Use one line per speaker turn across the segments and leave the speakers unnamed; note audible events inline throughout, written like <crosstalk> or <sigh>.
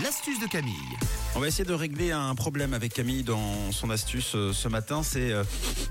L'astuce de Camille.
On va essayer de régler un problème avec Camille dans son astuce euh, ce matin, c'est euh,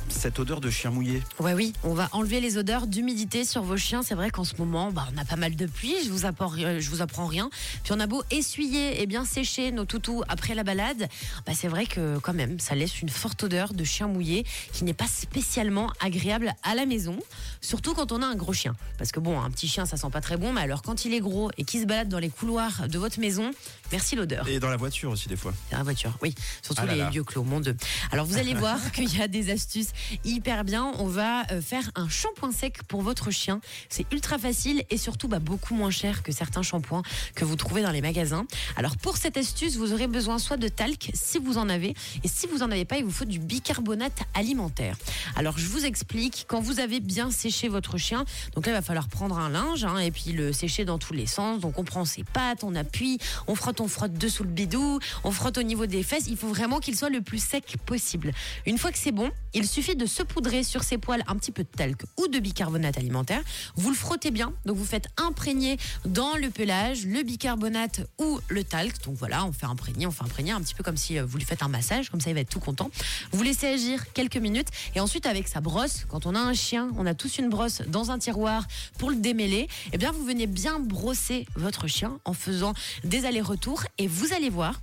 cette odeur de chien mouillé.
Ouais, oui, on va enlever les odeurs d'humidité sur vos chiens. C'est vrai qu'en ce moment, bah, on a pas mal de pluie, je vous, apprends, euh, je vous apprends rien. Puis on a beau essuyer et bien sécher nos toutous après la balade, bah, c'est vrai que quand même, ça laisse une forte odeur de chien mouillé qui n'est pas spécialement agréable à la maison, surtout quand on a un gros chien. Parce que bon, un petit chien, ça sent pas très bon, mais alors quand il est gros et qu'il se balade dans les couloirs de votre maison, merci l'odeur.
Et dans la voiture aussi des fois.
Dans la voiture, oui. Surtout
Ah là
les
là.
lieux clos, mon Dieu. Alors vous allez <laughs> voir qu'il y a des astuces hyper bien. On va euh, faire un shampoing sec pour votre chien. C'est ultra facile et surtout bah, beaucoup moins cher que certains shampoings que vous trouvez dans les magasins. Alors pour cette astuce, vous aurez besoin soit de talc si vous en avez, et si vous en avez pas, il vous faut du bicarbonate alimentaire. Alors je vous explique. Quand vous avez bien séché votre chien, donc là il va falloir prendre un linge hein, et puis le sécher dans tous les sens. Donc on prend ses pattes, on appuie, on frotte, on frotte dessous le bidou, on frotte au niveau des fesses. Il faut vraiment qu'il soit le plus sec possible. Une fois que c'est bon, il suffit de saupoudrer sur ses poils un petit peu de talc ou de bicarbonate alimentaire. Vous le frottez bien, donc vous faites imprégner dans le pelage le bicarbonate ou le talc. Donc voilà, on fait imprégner, on fait imprégner un petit peu comme si euh, vous lui faites un massage, comme ça il va être tout content. Vous laissez agir quelques minutes et ensuite avec sa brosse, quand on a un chien, on a tous une brosse dans un tiroir pour le démêler. Eh bien, vous venez bien brosser votre chien en faisant des allers-retours et vous allez voir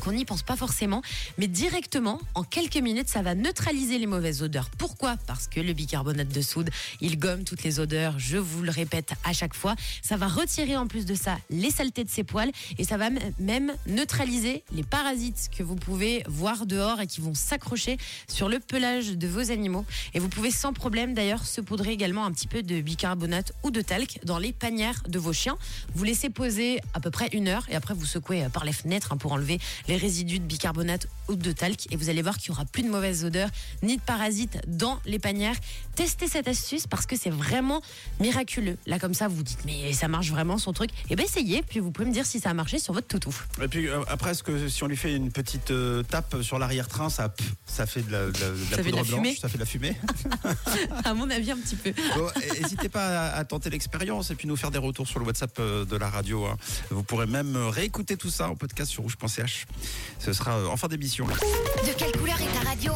qu'on n'y pense pas forcément, mais directement, en quelques minutes, ça va neutraliser les mauvaises odeurs. Pourquoi? Parce que le bicarbonate de soude, il gomme toutes les odeurs, je vous le répète à chaque fois. Ça va retirer en plus de ça les saletés de ses poils et ça va même neutraliser les parasites que vous pouvez voir dehors et qui vont s'accrocher sur le pelage de vos animaux. Et vous pouvez sans problème d'ailleurs saupoudrer également un petit peu de bicarbonate ou de talc dans les panières de vos chiens. Vous laissez poser à peu près une heure et après vous secouez par les fenêtres hein, pour enlever les résidus de bicarbonate ou de talc et vous allez voir qu'il n'y aura plus de mauvaises odeurs ni de parasites dans les panières. Testez cette astuce parce que c'est vraiment miraculeux. Là comme ça vous vous dites mais ça marche vraiment son truc. Et bien essayez puis vous pouvez me dire si ça a marché sur votre toutou.
Et puis euh, après, est-ce que si on lui fait une petite euh, tape sur l'arrière-train, ça, pff, ça fait de la, de la- de la
Ça fait de
poudre
la
blanche,
fumée
ça fait de la fumée? <laughs>
à mon avis un petit peu.
Bon, N'hésitez pas à, à tenter l'expérience et puis nous faire des retours sur le WhatsApp euh, de la radio. hein. Vous pourrez même réécouter tout ça en podcast sur rouge.ch. Ce sera euh, en fin d'émission.
De quelle couleur est ta radio